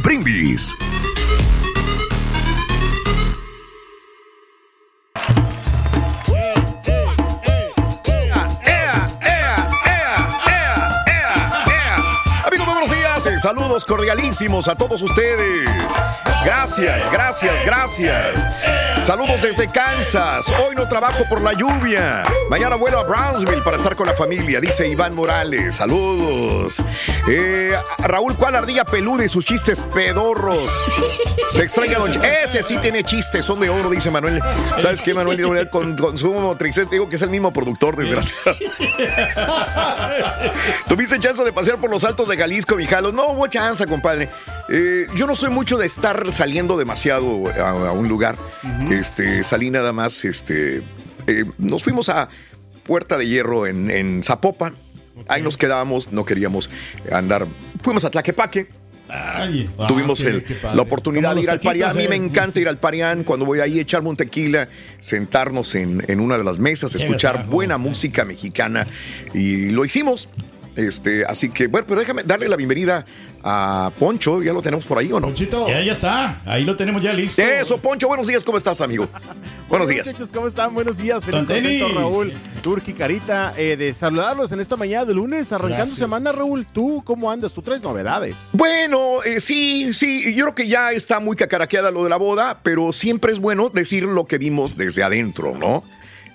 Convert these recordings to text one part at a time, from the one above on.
Brindis. Amigos, buenos días. Eh, Saludos cordialísimos a todos ustedes. Gracias, gracias, gracias. Saludos desde Kansas. Hoy no trabajo por la lluvia. Mañana vuelo a Brownsville para estar con la familia, dice Iván Morales. Saludos. Eh, Raúl, ¿cuál ardilla peluda y sus chistes pedorros? Se extraña Don Ese sí tiene chistes, son de oro, dice Manuel. ¿Sabes qué, Manuel? Con, con su digo que es el mismo productor, desgraciado. ¿Tuviste chance de pasear por los altos de Jalisco, Mijalos? No hubo chance, compadre. Eh, yo no soy mucho de estar saliendo demasiado a, a un lugar. Este, salí nada más, este, eh, nos fuimos a Puerta de Hierro en, en Zapopan. Ahí nos quedábamos, no queríamos andar. Fuimos a Tlaquepaque. Ay, Tuvimos el- la oportunidad de ir al Parián. A mí me eh. encanta ir al Parián. Cuando voy ahí, echarme un tequila, sentarnos en, en una de las mesas, escuchar buena música mexicana. Y lo hicimos. Este, así que, bueno, pero déjame darle la bienvenida a Poncho. ¿Ya lo tenemos por ahí o no? Ponchito. Ya, ya está. Ahí lo tenemos ya listo. Eso, Poncho, buenos días, ¿cómo estás, amigo? Buenos días. muchachos, ¿cómo están? Buenos días, feliz contento, Raúl, Turki, Carita, eh, de saludarlos en esta mañana de lunes, arrancando Gracias. semana, Raúl. ¿Tú cómo andas? Tú traes novedades. Bueno, eh, sí, sí, yo creo que ya está muy cacaraqueada lo de la boda, pero siempre es bueno decir lo que vimos desde adentro, ¿no?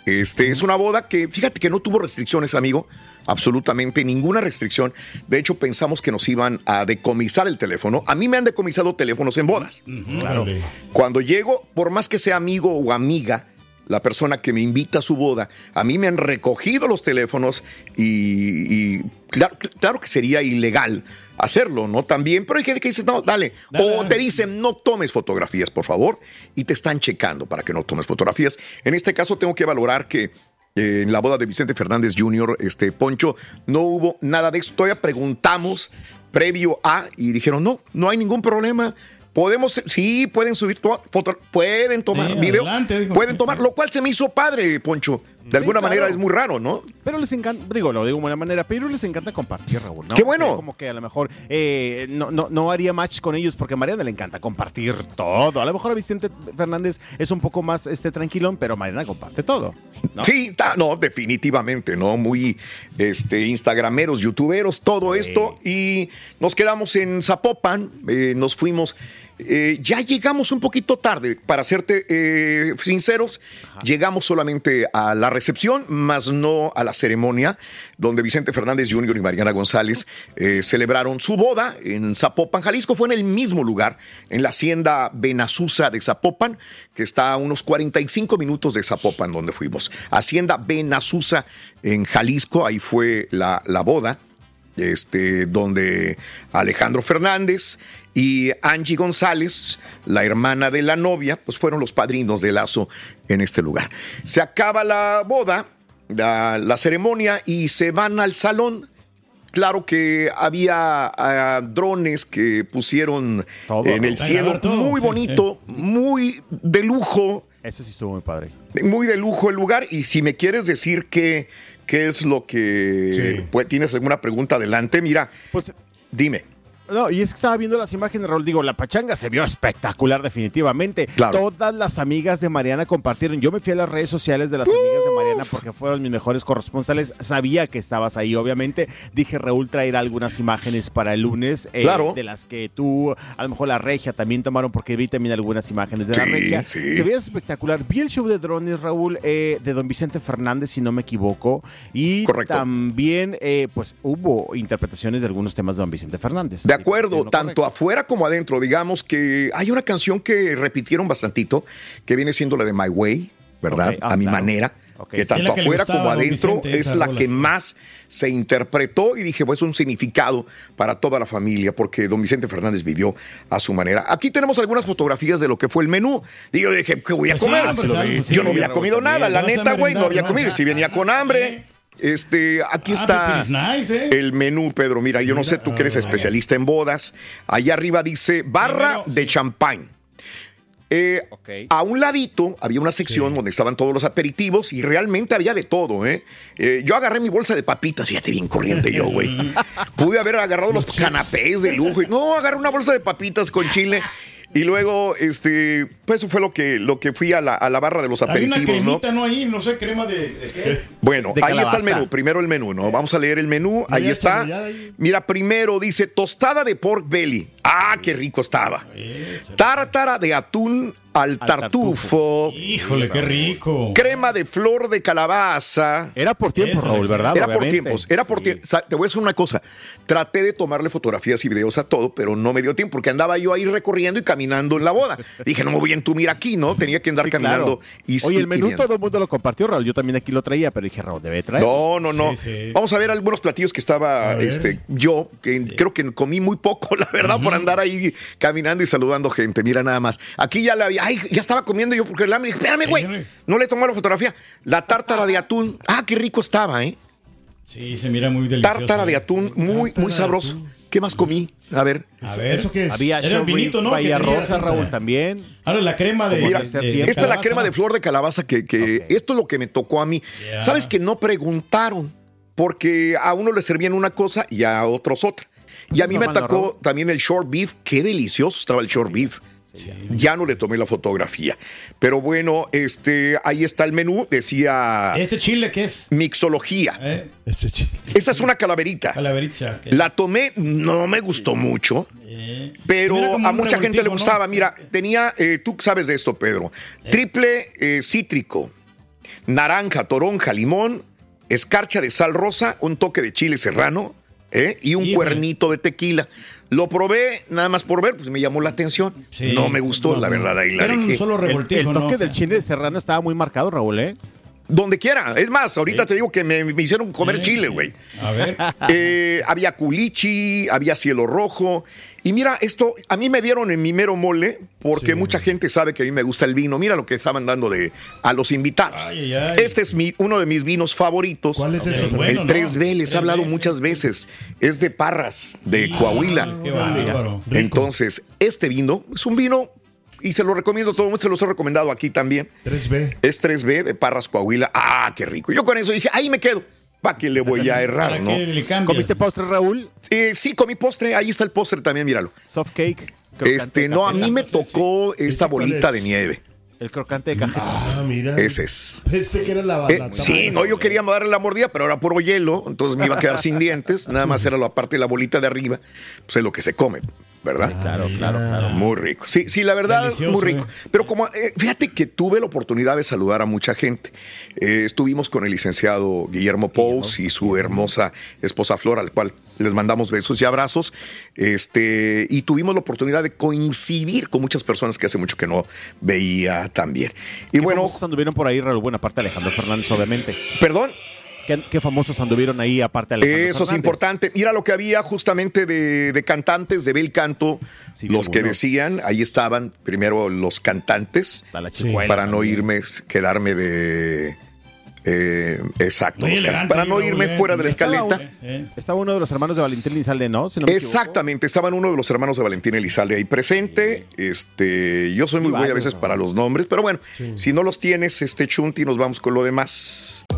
Este es una boda que, fíjate que no tuvo restricciones, amigo, absolutamente ninguna restricción. De hecho, pensamos que nos iban a decomisar el teléfono. A mí me han decomisado teléfonos en bodas. Claro. Cuando llego, por más que sea amigo o amiga, la persona que me invita a su boda, a mí me han recogido los teléfonos y, y claro, claro que sería ilegal hacerlo, ¿no? También, pero hay gente que dice, no, dale. Dale, O dale. te dicen, no tomes fotografías, por favor, y te están checando para que no tomes fotografías. En este caso, tengo que valorar que eh, en la boda de Vicente Fernández Jr., este Poncho, no hubo nada de esto. Todavía preguntamos previo a y dijeron, no, no hay ningún problema. Podemos, sí, pueden subir to- foto, pueden tomar Sí, video, adelante, pueden tomar, lo cual se me hizo padre, Poncho, De alguna claro. manera es muy raro, ¿no? Pero les encanta, digo, lo digo de buena manera, pero les encanta compartir, Raúl. ¿no? ¡Qué bueno! Como que a lo mejor eh, no, no, no haría match con ellos porque a Mariana le encanta compartir todo. A lo mejor a Vicente Fernández es un poco más este tranquilón, pero Mariana comparte todo. ¿no? Sí, ta- no, definitivamente, ¿no? Muy este, instagrameros, youtuberos, todo esto. Y nos quedamos en Zapopan, eh, nos fuimos. Eh, ya llegamos un poquito tarde, para serte eh, sinceros, llegamos solamente a la recepción, más no a la ceremonia, donde Vicente Fernández Jr. y Mariana González eh, celebraron su boda en Zapopan, Jalisco. Fue en el mismo lugar, en la hacienda Benazusa de Zapopan, que está a unos 45 minutos de Zapopan, donde fuimos. Hacienda Benazusa en Jalisco, ahí fue la, la boda, este, donde Alejandro Fernández y Angie González, la hermana de la novia, pues fueron los padrinos de lazo en este lugar. Se acaba la boda, la, la ceremonia y se van al salón. Claro que había ah, drones que pusieron Todo, en el cielo, todo, muy sí, bonito, muy de lujo, Eso sí estuvo muy padre. muy de lujo el lugar. Y si me quieres decir qué, qué es lo que Sí. pues, tienes alguna pregunta adelante, mira, Pues dime. No, y es que estaba viendo las imágenes, Raúl. Digo, la pachanga se vio espectacular, definitivamente. Claro. Todas las amigas de Mariana compartieron. Yo me fui a las redes sociales de las amigas de Mariana porque fueron mis mejores corresponsales. Sabía que estabas ahí, obviamente. Dije, Raúl traerá algunas imágenes para el lunes. eh, Claro. De las que tú, a lo mejor la regia también tomaron, porque vi también algunas imágenes de la regia. sí. Se veía espectacular. Vi el show de drones, Raúl, eh, de don Vicente Fernández, si no me equivoco. Y Correcto. también, eh, pues, hubo interpretaciones de algunos temas de don Vicente Fernández. De acuerdo, tanto correcto. afuera como adentro. Digamos que hay una canción que repitieron bastantito, que viene siendo la de My Way, ¿verdad? Ah, a mi claro. manera. Que sí. Es tanto que afuera gustaba como adentro Vicente, es la que más se interpretó y dije, pues un significado para toda la familia, porque don Vicente Fernández vivió a su manera. Aquí tenemos algunas fotografías de lo que fue el menú. Y yo dije, ¿qué voy a Pues sí, comer? pues, pues yo no había comido nada, la neta, güey, no había comido. Si venía con hambre. Este, aquí Ah, está ¿eh? el menú, Pedro. Mira, yo no sé tú que eres Ah, especialista en bodas. Allá arriba dice barra Primero, de sí. champán. Eh. A un ladito había una sección Sí. donde estaban todos los aperitivos y realmente había de todo, ¿eh? Eh, yo agarré mi bolsa de papitas, fíjate bien corriente yo, güey. Pude haber agarrado los canapés de lujo. y- No, agarré una bolsa de papitas con chile. Y luego, este, pues eso fue lo que, lo que fui a la, a la barra de los Hay una aperitivos, ¿no? cremita, ¿no? Ahí, no sé, crema de, de qué es. Bueno, De ahí está el menú. Primero el menú, ¿no? Vamos a leer el menú. Ahí está. ahí. Mira, primero dice tostada de pork belly. Ah, qué rico estaba. Tártara de atún al tartufo. Híjole, qué rico. Crema de flor de calabaza. Era por tiempo, Esa Raúl, ¿verdad? Era por tiempos, era por Sí. tiempos. Te voy a decir una cosa. Traté de tomarle fotografías y videos a todo, pero no me dio tiempo porque andaba yo ahí recorriendo y caminando en la boda. Dije, no me voy a entumir aquí, ¿no? Tenía que andar Sí, caminando. claro. Y, Oye, el menú y todo el mundo lo compartió, Raúl. Yo también aquí lo traía, pero dije, Raúl, debe traer. No, no, no. Sí, sí. Vamos a ver algunos platillos que estaba este, yo, que creo que comí muy poco, la verdad, por andar ahí caminando y saludando gente. Mira nada más. Aquí ya la había, ay, ya estaba comiendo yo porque el hambre. Dije, espérame, güey. No le tomé la fotografía. La tártara de atún. Ah, qué rico estaba, ¿eh? Sí, se mira muy delicioso. Tártara de ¿eh? atún, muy, muy sabroso. ¿Qué más comí? A ver. A ver, ¿eso qué es? Había Era el vinito, ¿no? Bahía Rosa. Raúl, también. Ahora la crema de. Mira, tercer de- de tiempo. Esta es la crema de flor de calabaza que, que esto es lo que me tocó a mí. ¿Sabes que no preguntaron? Porque a uno le servían una cosa y a otros otra. Y a mí me también también el short beef. Qué delicioso estaba el short beef. Ya no le tomé la fotografía. Pero bueno, este, ahí está el menú. Decía ¿Este chile qué es? mixología. ¿Eh? Este chile. Esa es una calaverita. Calaverita. ¿qué? La tomé, no me gustó mucho. Eh. Pero a mucha gente le gustaba. ¿no? Mira, tenía, eh, tú sabes de esto, Pedro. Triple cítrico, naranja, toronja, limón, escarcha de sal rosa, un toque de chile serrano ¿eh? y un Híjole. cuernito de tequila. Lo probé nada más por ver, pues me llamó la atención. Sí. No me gustó, No, la no. verdad, ahí la dejé. solo El, revoltijo, el ¿no? toque O sea, del chile serrano estaba muy marcado, Raúl, ¿eh? Donde quiera. Es más, ahorita te digo que me, me hicieron comer Sí. chile, güey. A ver. Eh, había culichi, había cielo rojo. Y mira, esto a mí me dieron en mi mero mole porque Sí. mucha gente sabe que a mí me gusta el vino. Mira lo que estaban dando de, a los invitados. Ay, ay, ay. Este es mi, uno de mis vinos favoritos. ¿Cuál es ese? bueno, el ¿no? 3B, les he Tres hablado B, muchas veces. Es de Parras, de Coahuila. Qué bárbaro. Entonces, este vino es un vino y se lo recomiendo a todo el mundo, se los he recomendado aquí también. 3B. Es 3B de Parras Coahuila. Ah, qué rico. Yo con eso dije, ahí me quedo. ¿Para qué le voy a errar, ¿Para no? qué le cambias? ¿Comiste postre, Raúl? Eh, sí, comí postre. Ahí está el postre también, míralo. Soft cake. crocante Este, no, a mí me tocó esta bolita es? de nieve. El crocante de cajeta. Ah, mira. Ese es. Pensé que era la, Eh, la sí, no, yo quería darle la mordida, pero era puro hielo, entonces me iba a quedar sin dientes. Nada más era la parte de la bolita de arriba, pues es lo que se come, ¿verdad? Claro, claro, claro. Muy rico. Sí, sí, la verdad, Delicioso, muy rico. eh. Pero como, eh, fíjate que tuve la oportunidad de saludar a mucha gente. Eh, estuvimos con el licenciado Guillermo Pous y su hermosa esposa Flor, al cual les mandamos besos y abrazos. Este, y tuvimos la oportunidad de coincidir con muchas personas que hace mucho que no veía también. Y ¿Qué bueno, anduvieron por ahí, Raúl? Bueno, aparte de Alejandro Fernández, obviamente. perdón. ¿Qué, qué famosos anduvieron ahí, aparte de Alejandro Eso es Fernández? importante. Mira lo que había justamente de, de cantantes de Bel Canto, Sí, los que decían, ahí estaban primero los cantantes, para no irme, quedarme de... eh, exacto, elegante, para no irme fuera de la Estaba escaleta. Eh, Estaba uno de los hermanos de Valentín Lizalde, ¿no? Si no me equivoco. Exactamente, estaban uno de los hermanos de Valentín Elizalde ahí presente. Este, yo soy muy güey a veces ¿no? para los nombres, pero bueno, si no los tienes, este Chunti, nos vamos con lo demás.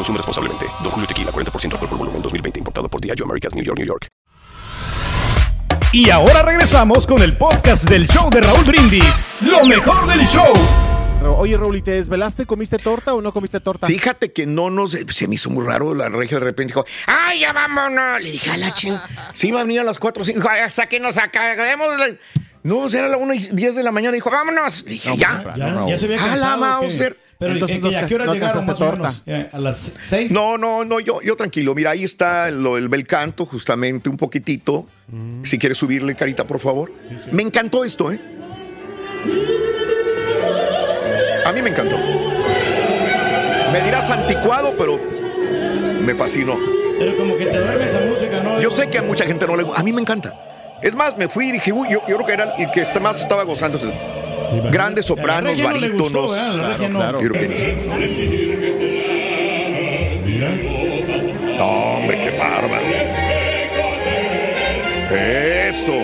Consume responsablemente. Don Julio Tequila, 40% alcohol por volumen, 2020. Importado por Diageo Americas, New York, New York. Y ahora regresamos con el podcast del show de Raúl Brindis. Lo mejor del show. Oye, Raúl, ¿y te desvelaste? ¿Comiste torta o no comiste torta? Fíjate que no nos. Se me hizo muy raro. La regia de repente dijo: ¡Ay, ya vámonos! Le dije a la ching. Sí, va a venir a las 4 o 5. Hasta que nos acabemos. la-". No, era la 1 y 10 de la mañana. Dijo: ¡Vámonos! Le dije: No, ¡Ya! ya, ya se había A la cansado. ¿o qué? Mauser. Pero Entonces, ¿y- ¿no y ¿a qué hora no llegaron más o menos? Eh, ¿A las 6? No, no, no, yo, yo tranquilo. Mira, ahí está lo, el bel canto, justamente un poquitito. Mm. Si quieres subirle, carita, por favor. Me encantó esto, ¿eh? A mí me encantó. Me dirás anticuado, pero me fascinó. Pero como que te duerme esa música, ¿no? Yo sé que a mucha gente no le gusta. A mí me encanta. Es más, me fui y dije, uy, yo, yo creo que era el que más estaba gozando. Grandes sopranos, no barítonos. claro. Ni- No, hombre, qué bárbaro. Eso.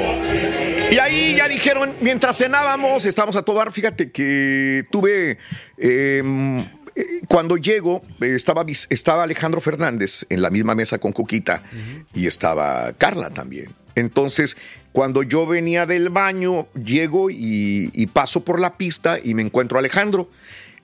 Y ahí ya dijeron, mientras cenábamos, estábamos a todo dar. Fíjate que tuve. eh, eh, cuando llego, estaba, estaba Alejandro Fernández en la misma mesa con Cuquita y estaba Carla también. Entonces, cuando yo venía del baño, llego y, paso por la pista y me encuentro a Alejandro.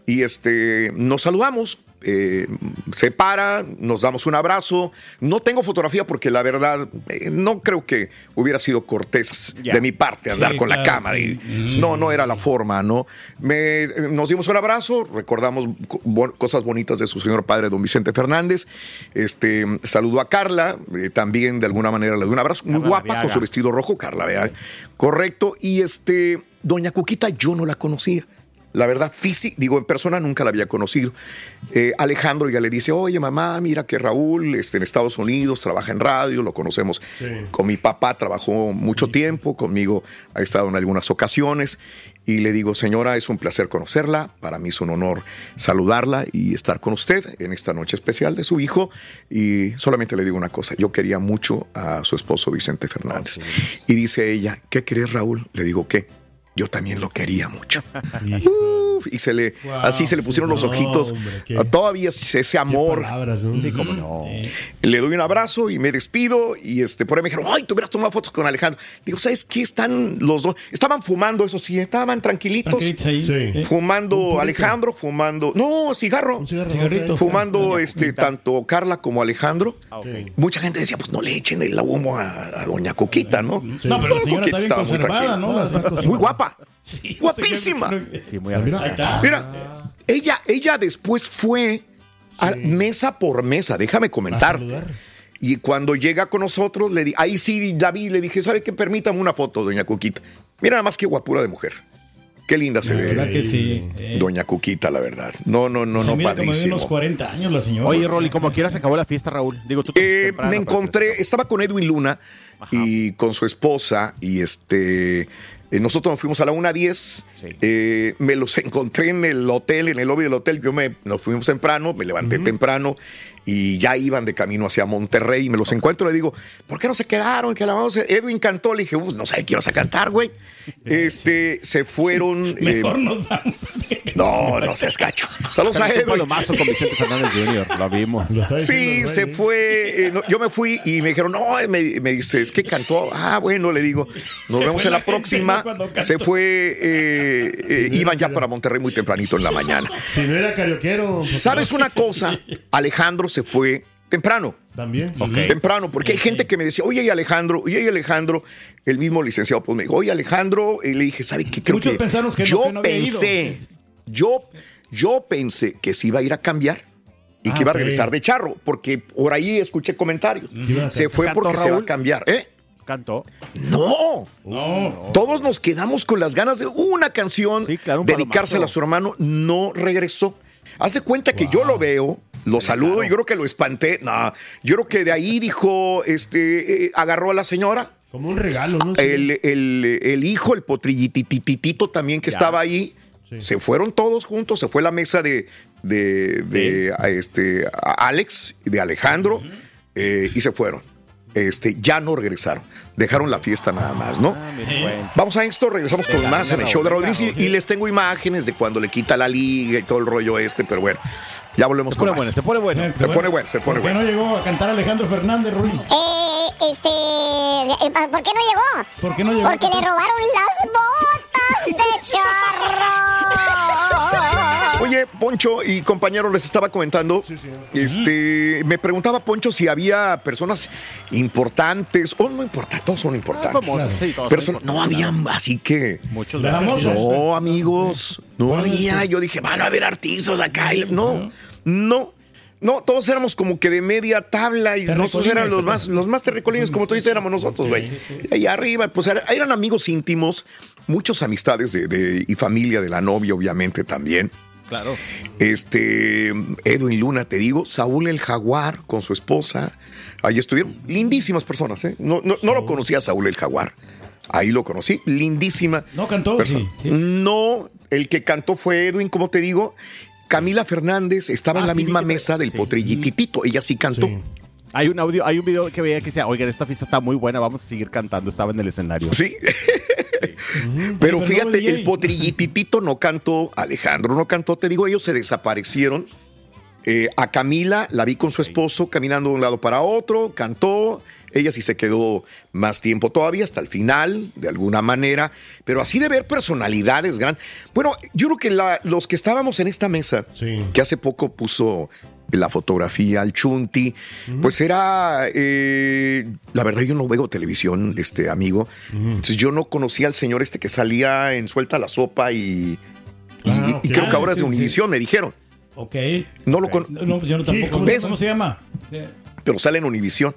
Y este, nos saludamos. Eh, se para, nos damos un abrazo. No tengo fotografía porque la verdad eh, no creo que hubiera sido cortés de mi parte andar Sí, con la cámara. sí. y- no, no era la forma, ¿no? Me, nos dimos un abrazo, recordamos cosas bonitas de su señor padre, don Vicente Fernández. Este, saludó a Carla, eh, también de alguna manera le dio un abrazo. Muy Carla guapa con su vestido rojo, Carla, vea. Correcto. Y este, doña Cuquita, yo no la conocía. La verdad, física, digo, en persona nunca la había conocido. Eh, Alejandro ya le dice, oye, mamá, mira que Raúl este, en Estados Unidos trabaja en radio, lo conocemos. Con mi papá trabajó mucho tiempo, conmigo ha estado en algunas ocasiones. Y le digo, señora, es un placer conocerla, para mí es un honor saludarla y estar con usted en esta noche especial de su hijo. Y solamente le digo una cosa, yo quería mucho a su esposo Vicente Fernández. Y dice ella, ¿qué querés, Raúl? Le digo, ¿qué? Yo también lo quería mucho. Uf, y se le, así se le pusieron los no, ojitos. hombre, qué- Todavía ese amor. Palabras, ¿no? Sí, cómo no. Le doy un abrazo y me despido. Y este, por ahí me dijeron, ay, tú hubieras tomado fotos con Alejandro. Digo, ¿sabes qué? Están los dos. Estaban fumando, eso sí, estaban tranquilitos. Tranquilitos ahí. Sí. Eh, Fumando. Alejandro, fumando. No, cigarro. Un. Fumando este, tanto Carla como Alejandro. Ah, Mucha gente decía, pues no le echen el humo a, a doña Coquita, ¿no? No, pero la señora Coquita está bien conservada. ¿no? Muy guapa. Guapísima. Sí, muy arreglada. está. Mira, ella, ella después fue a- mesa por mesa, déjame comentar. Y cuando llega con nosotros, le di, ahí sí, David, le dije, ¿sabe qué? Permítame una foto, doña Cuquita. Mira nada más qué guapura de mujer. Qué linda se La verdad ve. que sí. eh. Doña Cuquita, la verdad. No, no, no, Se no, mira como de padrísimo. unos 40 años la señora. Oye, Rolly, como quiera se acabó la fiesta, Raúl. Digo, tú Eh, temprano, me encontré, estaba con Edwin Luna y con su esposa y este... eh, nosotros nos fuimos a la 1.10, eh, me los encontré en el hotel, en el lobby del hotel, yo me, nos fuimos temprano, me levanté temprano y ya iban de camino hacia Monterrey y me los encuentro, le digo, ¿por qué no se quedaron? Que la vamos a... Edwin cantó, le dije, "Uh, no sé, quiero a cantar, güey. Este, se fueron... eh, Mejor nos vamos. no, no seas gacho. Saludos a Edwin. Palomazo con Vicente Fernández Jr., lo vimos. Sí, se fue. eh, no, yo me fui y me dijeron, no, eh, me, me dice, es que cantó. Ah, bueno, le digo, nos Se vemos en la, próxima. Se fue, eh, eh, iban ya para Monterrey muy tempranito en la mañana. Si no era carioquero. pues, ¿Sabes una cosa? Alejandro se fue temprano. También. Temprano, porque hay gente que me decía, oye, y Alejandro, oye, y Alejandro, el mismo licenciado, pues me dijo, oye, Alejandro, y le dije, ¿sabe qué? Creo Muchos que pensamos que no- yo que no había ido. pensé, yo, yo pensé que se iba a ir a cambiar y Ah, que iba a regresar de charro, porque por ahí escuché comentarios. Se fue ¿Cantó porque se va a Raúl? cambiar, ¿eh? ¿Cantó? No. No. Todos nos quedamos con las ganas de una canción, un dedicársela a su hermano, no regresó. Haz de cuenta que yo lo veo, lo saludo, yo creo que lo espanté. No, yo creo que de ahí dijo, este, eh, agarró a la señora. Como un regalo, ¿no? El, el- el hijo, el potrillitititito también que Ya. estaba ahí. Se fueron todos juntos, se fue la mesa de, de, de, a este, a Alex de Alejandro eh, y se fueron. Este, ya no regresaron, dejaron la fiesta nada más, ¿no? Vamos a esto, regresamos con más en el show de Rodríguez y, y les tengo imágenes de cuando le quita la liga y todo el rollo este, pero bueno, ya volvemos Se con pone más. bueno, se pone bueno. Se pone bueno, se pone ¿Por qué bueno. no llegó a cantar Alejandro Fernández, Ruin? Eh, este. eh, ¿Por qué no llegó? ¿Por qué no llegó? Porque le robaron las botas de charro. Oye, Poncho y compañero, les estaba comentando. Este, me preguntaba Poncho si había personas importantes, o no importantes, todos son importantes. Ah, famosos, sí, todos son Person- no había, así que. Muchos Famosos. No, amigos, no había. Yo dije, van a haber artistas acá. y- No, no. No, todos éramos como que de media tabla y nosotros eran los más, los más terricolines, como tú dices, éramos nosotros, güey. Y ahí arriba, pues era- eran amigos íntimos, muchas amistades de, de- y familia de la novia, obviamente también. Claro. Este, Edwin Luna, te digo, Saúl el Jaguar con su esposa. Ahí estuvieron. Lindísimas personas, ¿eh? No, no, no lo conocía Saúl el Jaguar. Ahí lo conocí. Lindísima. No cantó, sí, No, el que cantó fue Edwin, como te digo. Camila Fernández estaba en Ah, la sí, misma mesa del sí. potrilititito. Ella sí cantó. Hay un audio, hay un video que veía que decía, oigan, esta fiesta está muy buena, vamos a seguir cantando. Estaba en el escenario. Sí. Pero fíjate, el potrillititito no cantó, Alejandro no cantó, te digo, ellos se desaparecieron. Eh, a Camila la vi con su esposo caminando de un lado para otro, cantó. Ella sí se quedó más tiempo todavía, hasta el final, de alguna manera. Pero así de ver personalidades grandes. Bueno, yo creo que la- los que estábamos en esta mesa, que hace poco puso la fotografía al Chunti, pues era, eh, la verdad yo no veo televisión, este amigo, entonces yo no conocía al señor este que salía en Suelta la Sopa y, y- Ah, y creo que ahora es de sí. Univisión, me dijeron. Ok. No lo con- No, yo no tampoco. ¿Cómo, ¿Ves? cómo se llama? pero sale en Univisión.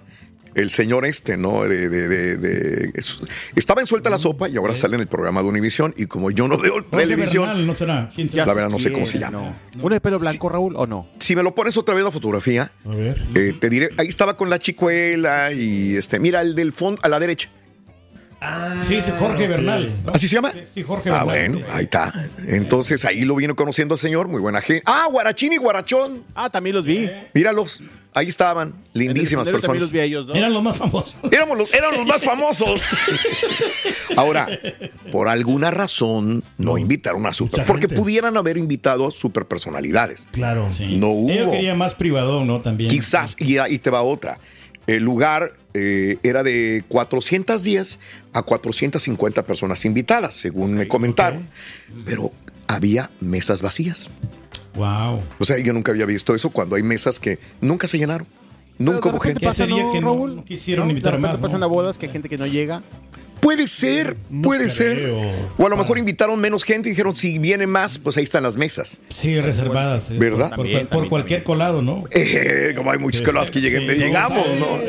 El señor este, ¿no? De, de- de- de- es- estaba en Suelta la Sopa y ahora sale en el programa de Univisión. Y como yo no veo televisión, Bernal, ¿no será? ¿Quién te- la verdad no sé cómo se llama. no. ¿Uno de pelo blanco, Raúl, o no? Si me lo pones otra vez la fotografía, A ver. eh, te diré, ahí estaba con la chicuela y este, mira el del fondo a la derecha. Sí, sí, Jorge Bernal. ¿no? ¿Así se llama? Sí, Jorge Ah, Bernal. bueno, ahí está. Entonces ahí lo vino conociendo al señor, muy buena gente. Ah, Guarachín y Guarachón. Ah, también los vi. Míralos. Ahí estaban, lindísimas personas. los vi a ellos, ¿no? Eran los más famosos. Éramos los, eran los más famosos. Ahora, por alguna razón no invitaron a super, porque pudieran haber invitado a super personalidades. Claro. No hubo. Yo quería más privado, ¿no? También. Quizás, y ahí te va otra. El lugar eh, era de 410 a 450 personas invitadas, según me comentaron. Pero había mesas vacías. Wow. O sea, yo nunca había visto eso cuando hay mesas que nunca se llenaron. Nunca hubo gente. pasa, sería ¿no, que no- Raúl? no quisieron invitar De más, ¿no? pasan a bodas que hay gente que no llega. Puede ser, puede ser. O a lo mejor invitaron menos gente y dijeron, si viene más, pues ahí están las mesas. Sí, reservadas. eh, ¿Verdad? Por, También, por- por también, cualquier colado, ¿no? Eh, como hay muchos colados que lleguen, Sí, llegamos, no, ¿no?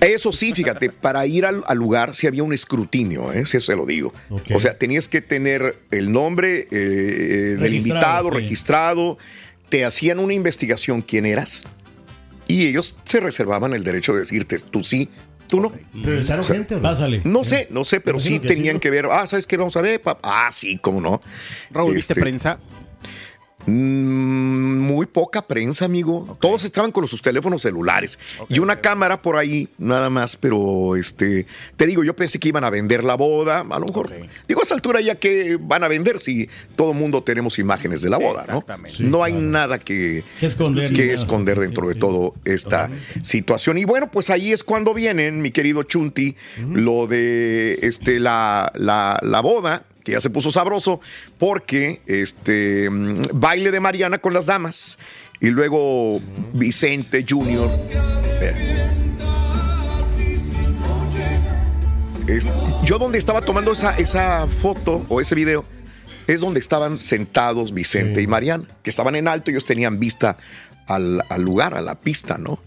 Eso sí, fíjate, para ir al, al lugar sí había un escrutinio, ¿eh? Sí, eso se lo digo. O sea, tenías que tener el nombre eh, del Registrado, invitado sí. registrado, te hacían una investigación quién eras y ellos se reservaban el derecho de decirte tú sí, tú no. ¿Regresaron gente o no? Pásale. No sé, no sé, pero sí tenían ¿no? que ver. Ah, ¿sabes qué vamos a ver? Ah, sí, cómo no. Raúl, ¿viste Este, prensa? Mm, Muy poca prensa, amigo. Todos estaban con sus teléfonos celulares y una cámara por ahí, nada más. Pero este, te digo, yo pensé que iban a vender la boda. A lo mejor, digo, a esa altura ya que van a vender si todo el mundo tenemos imágenes de la boda, ¿no? No hay nada que, Que esconder que esconder sí, dentro sí, de sí. todo esta situación. Y bueno, pues ahí es cuando vienen, mi querido Chunti, lo de este, la, la, la boda, que ya se puso sabroso, porque este mm, baile de Mariana con las damas. Y luego Vicente Junior. Yo donde estaba tomando esa, esa foto o ese video es donde estaban sentados Vicente y Mariana, que estaban en alto, ellos tenían vista al, al lugar, a la pista, ¿no?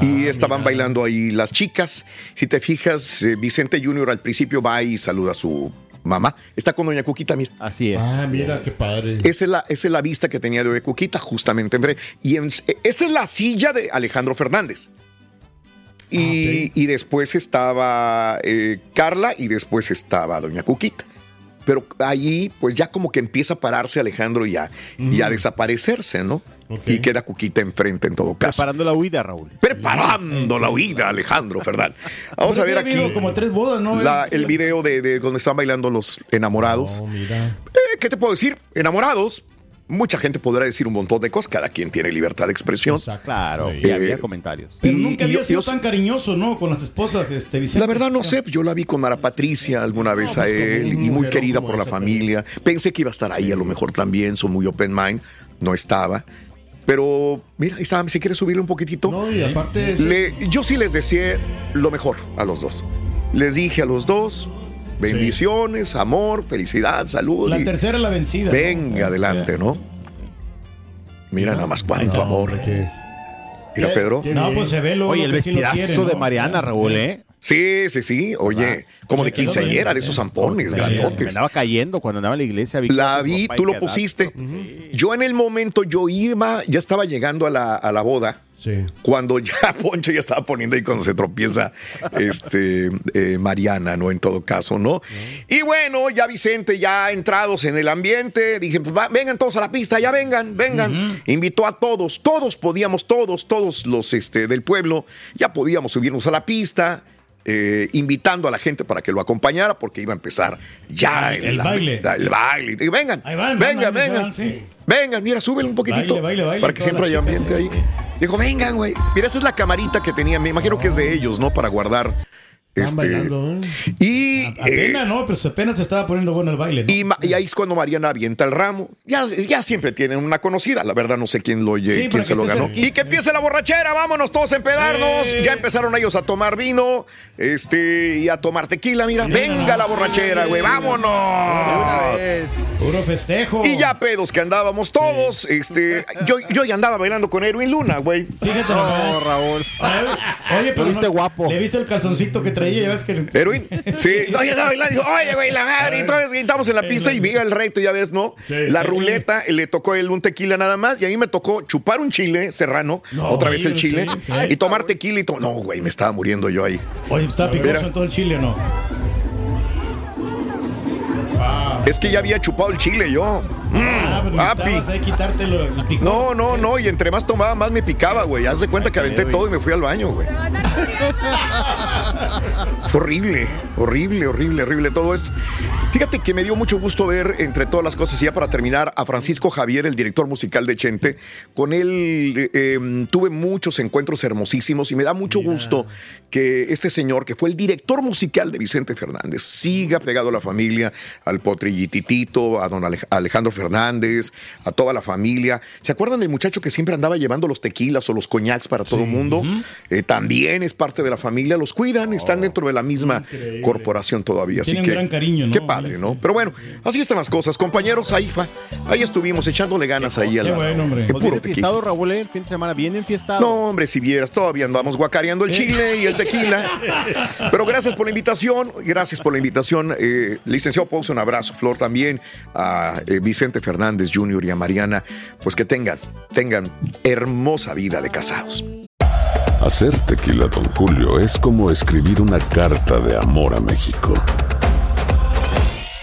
y estaban bailando ahí las chicas. Si te fijas, eh, Vicente Junior al principio va y saluda a su mamá. Está con Doña Cuquita, mira. Así es. Ah, mira, qué padre. Esa es, la, esa es la vista que tenía de Doña Cuquita, justamente en. Y en- esa es la silla de Alejandro Fernández. Y, y después estaba eh, Carla y después estaba Doña Cuquita. Pero allí, pues ya como que empieza a pararse Alejandro y a, y a desaparecerse, ¿no? Y queda Cuquita enfrente en todo caso. Preparando la huida, Raúl. Preparando la huida, Alejandro Fernández. Vamos a ver que ha habido aquí como tres bodas, ¿no? la- Sí, el video de, de donde están bailando los enamorados. Oh, mira. Eh, ¿Qué te puedo decir? Enamorados. Mucha gente podrá decir un montón de cosas. Cada quien tiene libertad de expresión. Claro, y Eh, había comentarios. Pero y- nunca y había yo- sido yo- tan cariñoso, ¿no? Con las esposas, este, Vicente. La verdad no sé, yo la vi con Mara Patricia alguna vez a pues como él y muy querida por la familia. Pensé que iba a estar ahí a lo mejor también, son muy open mind, no estaba. Pero mira, Isam, si quieres subirle un poquitito. No, y aparte. Le- yo sí les deseé lo mejor a los dos. Les dije a los dos, bendiciones, amor, felicidad, salud. La y tercera la vencida. ¿no? venga adelante, ¿no? Mira nada más cuánto amor. Mira, Pedro. No, pues se ve lo Oye, el que sí lo vestidazo quiere, ¿no? de Mariana, Raúl, ¿eh? Sí, sí, sí. Oye, como de quinceañera, de esos sí. zampones Me grandotes. andaba cayendo cuando andaba en la iglesia. vi La vi, tú y lo pusiste. Yo en el momento, yo iba, ya estaba llegando a la, a la boda. Sí. Cuando ya Poncho ya estaba poniendo ahí cuando se tropieza este, eh, Mariana, ¿no? En todo caso, ¿no? Y bueno, ya Vicente, ya entrados en el ambiente, dije, pues va- vengan todos a la pista, ya vengan, vengan. Invitó a todos, todos podíamos, todos, todos los este, del pueblo, ya podíamos subirnos a la pista. Eh, invitando a la gente para que lo acompañara porque iba a empezar ya El baile. el baile. Dije, vengan, Ahí van, vengan, van, vengan. van, sí. Vengan, mira, súbele un poquitito. Baile, baile, baile, para que siempre haya ambiente ahí. Dijo, vengan, güey. Mira, esa es la camarita que tenía. Me imagino que es de ellos, ¿no? Para guardar. Este, bailando, y, Apenas, eh, ¿no? Pero apenas se estaba poniendo bueno el baile, ¿no? y, ahí es cuando Mariana avienta el ramo. Ya, ya siempre tienen una conocida. La verdad, no sé quién lo oye, Sí, quién se lo ganó. cerquita. Y que empiece la borrachera, vámonos todos a empedarnos. Ya empezaron ellos a tomar vino este, y a tomar tequila. Mira, venga la borrachera, güey, vámonos. Puro festejo. Y ya pedos que andábamos todos. Este, yo, yo ya andaba bailando con Erwin Luna, güey. Fíjate nomás. Raúl. Oye, pero viste guapo. ¿Le viste el calzoncito que traía? Ya ves que... Erwin, sí, no, ya andaba bailando. Dijo, oye, güey, la madre. Y todos estamos en la pista y vi el reto, ya ves, ¿no? Sí, la sí. ruleta, le tocó él un tequila nada más. Y ahí me tocó chupar un chile serrano, No, otra vez el chile, y tomar tequila y todo. No, güey, me estaba muriendo yo ahí. Oye, está picoso en todo el Chile, ¿no? Es que ya había chupado el chile yo. Mm, Ah, pero papi. necesitabas ahí quitártelo el picor. No, no, no, y entre más tomaba, más me picaba, güey. Haz de cuenta que aventé todo y me fui al baño, güey. Fue horrible, horrible, horrible, horrible todo esto. Fíjate que me dio mucho gusto ver, entre todas las cosas, y ya para terminar, a Francisco Javier, el director musical de Chente. Con él eh, eh, tuve muchos encuentros hermosísimos y me da mucho gusto que este señor, que fue el director musical de Vicente Fernández, siga pegado a la familia, al potrillititito, a don Alej- Alejandro Fernández, a toda la familia. ¿Se acuerdan del muchacho que siempre andaba llevando los tequilas o los coñacs para todo el mundo? Eh, también es parte de la familia, los cuidan, están dentro de la misma corporación todavía. Así Tienen que, gran cariño, ¿no? Qué padre, ¿no? Pero bueno, así están las cosas. Compañeros, ahí, fa, ahí estuvimos echándole ganas ahí a la. Pues Qué puro. Raúl, ¿eh? el fin de semana, bien enfiestado. No, hombre, si vieras, todavía andamos guacareando el chile y el tequila. Pero gracias por la invitación, gracias por la invitación. Eh, licenciado Pouso, un abrazo. Flor también, a eh, Vicente Fernández Jr. y a Mariana, pues que tengan, tengan hermosa vida de casados. Hacer tequila, Don Julio, es como escribir una carta de amor a México.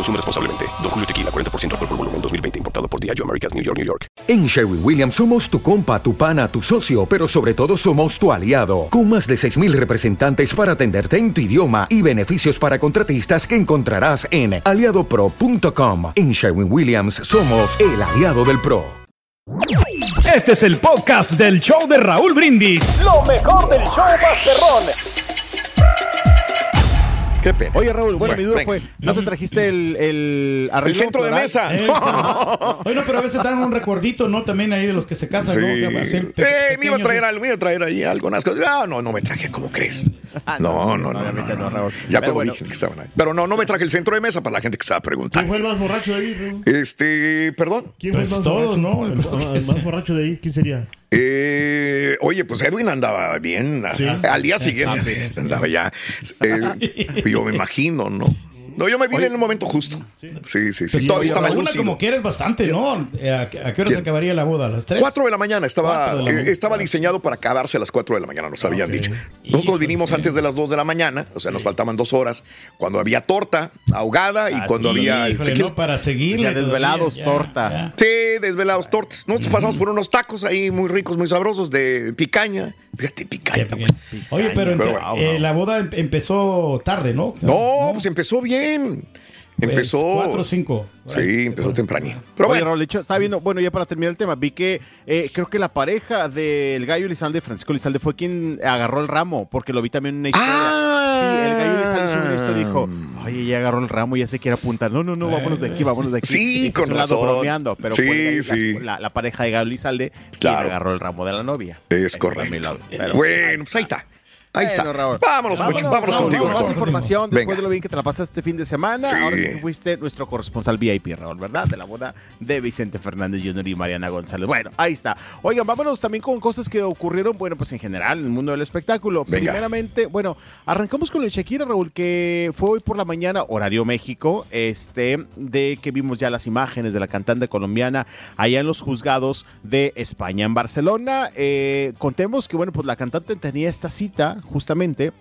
Consume responsablemente. Don Julio Tequila, 40% alcohol por volumen, 2020. Importado por Diageo Americas, New York, New York. En Sherwin Williams somos tu compa, tu pana, tu socio, pero sobre todo somos tu aliado, con más de 6.000 representantes para atenderte en tu idioma y beneficios para contratistas que encontrarás en aliadopro.com. En Sherwin Williams somos el aliado del PRO. Este es el podcast del show de Raúl Brindis. Lo mejor del show Masterrón. Qué pena. Oye, Raúl, bueno, Bueno, mi duda venga. fue, ¿no te trajiste el, el arreglo centro de mesa. Eso. Oye, no, pero a veces dan un recordito, ¿no? También ahí de los que se casan, ¿no? O sea, para hacer pe- Eh, me iba a traer algo, me iba a traer ahí algunas cosas. Ah, no, no me traje, ¿cómo crees? No, no, no, no, no, no. Ya Pero bueno. dije que estaban ahí. Pero no, no me traje el centro de mesa para la gente que estaba preguntando. ¿Quién fue el más borracho de ahí, Raúl? Este, perdón. ¿Quién fue el Pues más todos, borracho? ¿no? El, el más borracho de ahí, ¿quién sería? Eh, oye, pues Edwin andaba bien. Sí. Al día siguiente andaba ya. Eh, yo me imagino, ¿no? No, yo me vine en el momento justo. Sí, sí, sí. Todavía estaba una como quieres bastante, ¿no? Eh, ¿A, qué- a qué hora se acabaría la boda? ¿A las tres? Cuatro de la mañana estaba, Cuatro de la eh, estaba diseñado para acabarse a las 4 de la mañana, nos habían dicho. Nosotros Híjole, vinimos sí. antes de las 2 de la mañana, o sea, nos faltaban dos horas, cuando había torta ahogada y cuando había el híjole, no, para seguirle. Ya desvelados, ya, torta. ya. Sí, desvelados tortas. Nosotros pasamos por unos tacos ahí muy ricos, muy sabrosos de picaña. Fíjate, picaña. Oye, pero, Pero entre- bueno. eh, la boda em- empezó tarde, ¿no? No, pues empezó bien. Pues, Empezó. cuatro o cinco. Sí, empezó tempranito. Pero Oye, bueno. Estaba viendo, bueno, ya para terminar el tema, vi que eh, creo que la pareja del Gallo Elizalde, Francisco Elizalde, fue quien agarró el ramo, porque lo vi también en una historia. Ah. sí, el Gallo una historia y dijo, oye, ya agarró el ramo y ya se quiere apuntar. No, no, no, vámonos de aquí, vámonos de aquí. Sí, Ese con un lado razón. bromeando, pero Sí, fue sí. la, la pareja de Gallo Elizalde quien Claro. agarró el ramo de la novia. Es correcto. lado. Bueno, pues ahí está. Ahí está. Bueno, Raúl. Vámonos, vámonos Raúl, contigo. Más mejor. información después Venga. de lo bien que te la pasaste este fin de semana. Sí. Ahora sí que fuiste nuestro corresponsal VIP, Raúl, ¿verdad? De la boda de Vicente Fernández Jr. y Mariana González. Bueno, ahí está. Oigan, vámonos también con cosas que ocurrieron, bueno, pues en general en el mundo del espectáculo. Venga. Primeramente, bueno, arrancamos con el Shakira, Raúl, que fue hoy por la mañana, horario México, este, de que vimos ya las imágenes de la cantante colombiana allá en los juzgados de España, en Barcelona. Eh, contemos que, bueno, pues la cantante tenía esta cita justamente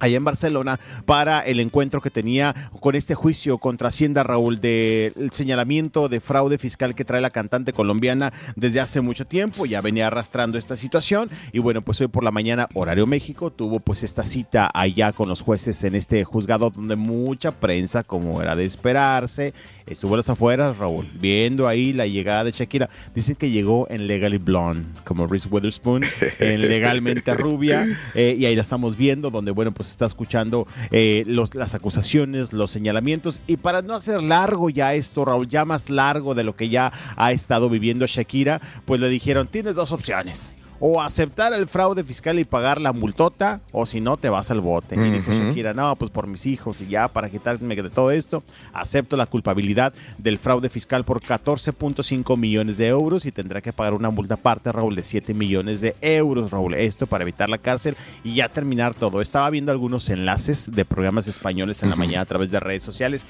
allá en Barcelona para el encuentro que tenía con este juicio contra Hacienda Raúl del señalamiento de fraude fiscal que trae la cantante colombiana desde hace mucho tiempo, ya venía arrastrando esta situación y bueno, pues hoy por la mañana horario México tuvo pues esta cita allá con los jueces en este juzgado donde mucha prensa como era de esperarse estuvo a las afueras Raúl viendo ahí la llegada de Shakira. Dicen que llegó en Legally Blonde como Reese Witherspoon en legalmente rubia eh, y ahí la estamos viendo donde bueno pues está escuchando eh, los, las acusaciones los señalamientos. Y para no hacer largo ya esto Raúl ya más largo de lo que ya ha estado viviendo Shakira pues le dijeron tienes dos opciones o aceptar el fraude fiscal y pagar la multota, o si no, te vas al bote. Y dijo. Shakira, no, pues por mis hijos y ya, para quitarme de todo esto, acepto la culpabilidad del fraude fiscal por 14.5 millones de euros y tendrá que pagar una multa aparte, Raúl, de 7 millones de euros, Raúl. Esto para evitar la cárcel y ya terminar todo. Estaba viendo algunos enlaces de programas españoles en la mañana a través de redes sociales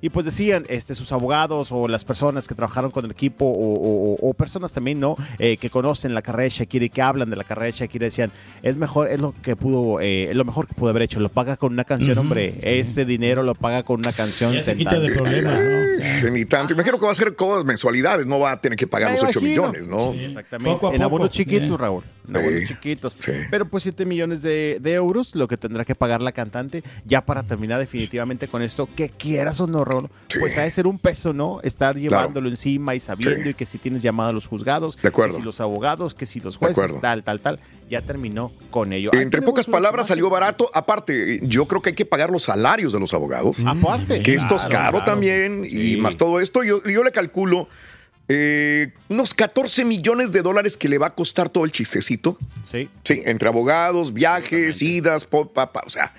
y, y pues decían, este, sus abogados o las personas que trabajaron con el equipo o, o- o personas también, ¿no? Eh, que conocen la carrera de Shakira y que hablan de la carrera de Shakira decían, es mejor, es lo que pudo, eh, es lo mejor que pudo haber hecho. Lo paga con una canción, hombre. Ese dinero lo paga con una canción. Ya se quita de problema, ¿no? O sea, Ni tanto. Imagino que va a ser cosas mensualidades, no va a tener que pagar Me los 8 imagino. millones, ¿no? Sí, exactamente. Poco a en poco. abonos chiquitos, Eh. Raúl. En abonos Sí. chiquitos. Sí. Pero pues 7 millones de, de euros, lo que tendrá que pagar la cantante, ya para terminar definitivamente con esto, que quieras o no, Raúl, Sí. pues ha de ser un peso, ¿no? Estar llevándolo encima y sabiendo Sí. y que si tienes llamada a los juzgados, De acuerdo. que si los abogados, que si los De jueces, acuerdo. tal, tal, tal, ya terminó con ello. Entre pocas palabras, salió barato. Aparte, yo creo que hay que pagar los salarios de los abogados. Aparte. que esto es caro claro. también. Y más todo esto, yo, yo le calculo eh, unos 14 millones de dólares que le va a costar todo el chistecito. Sí. Sí, entre abogados, viajes, idas, po- pa- pa- o sea,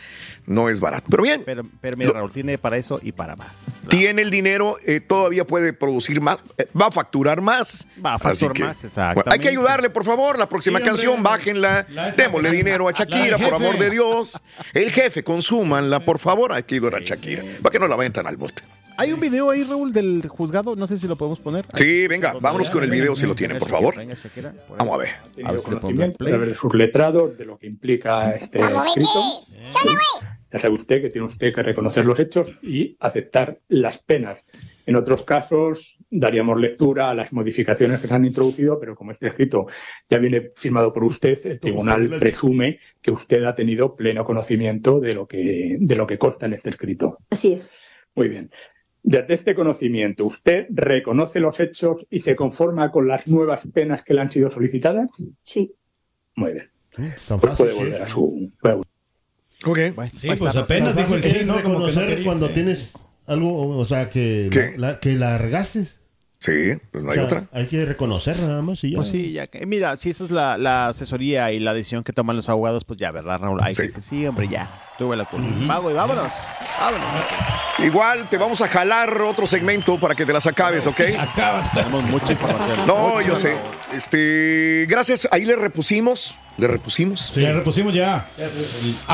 no es barato. Pero bien, Pero, pero mira, Raúl, tiene para eso y para más. tiene el dinero, eh, todavía puede producir más, eh, va a facturar más. Va a Así facturar que, más, bueno, exactamente. hay que ayudarle, por favor. La próxima Sí, hombre. canción, bájenla, La démosle la- dinero a Shakira, por amor de Dios. El jefe, consúmanla, por favor. Hay que ayudar a Shakira, para que no la ventan al bote. Hay un video ahí, Raúl, del juzgado. No sé si lo podemos poner. Sí, venga, vámonos con el video si lo tienen, por favor. Vamos a ver. A ver si le pongo conocimiento play. a través de sus letrados de lo que implica este ¡Vamos, escrito. Ya sabe usted que tiene usted que reconocer los hechos y aceptar las penas. En otros casos daríamos lectura a las modificaciones que se han introducido, pero como este escrito ya viene firmado por usted, el tribunal presume que usted ha tenido pleno conocimiento de lo que, de lo que consta en este escrito. Así es. Muy bien. Desde este conocimiento, ¿usted reconoce los hechos y se conforma con las nuevas penas que le han sido solicitadas? Sí. Muy bien. Pues fácil puede volver a su... Ok. Bueno, Sí, pues apenas dijo el sí, ¿no? Como que no reconocer cuando tienes algo, o sea, que, la, la- que la regaste. Sí, pues no O hay sea, otra. Hay que reconocer nada más y ya. Pues sí, ya que, mira, si esa es la, la asesoría y la decisión que toman los abogados, pues ya, ¿verdad, Raúl? Hay Sí. que decir, sí, hombre, ya, tuve la culpa. Pago y vámonos. Vámonos. Igual te vamos a jalar otro segmento para que te las acabes, ¿ok? Acaba. Tenemos mucha información. No, Mucha yo sé. Este, gracias. Ahí le repusimos, le repusimos Sí, ya repusimos ya.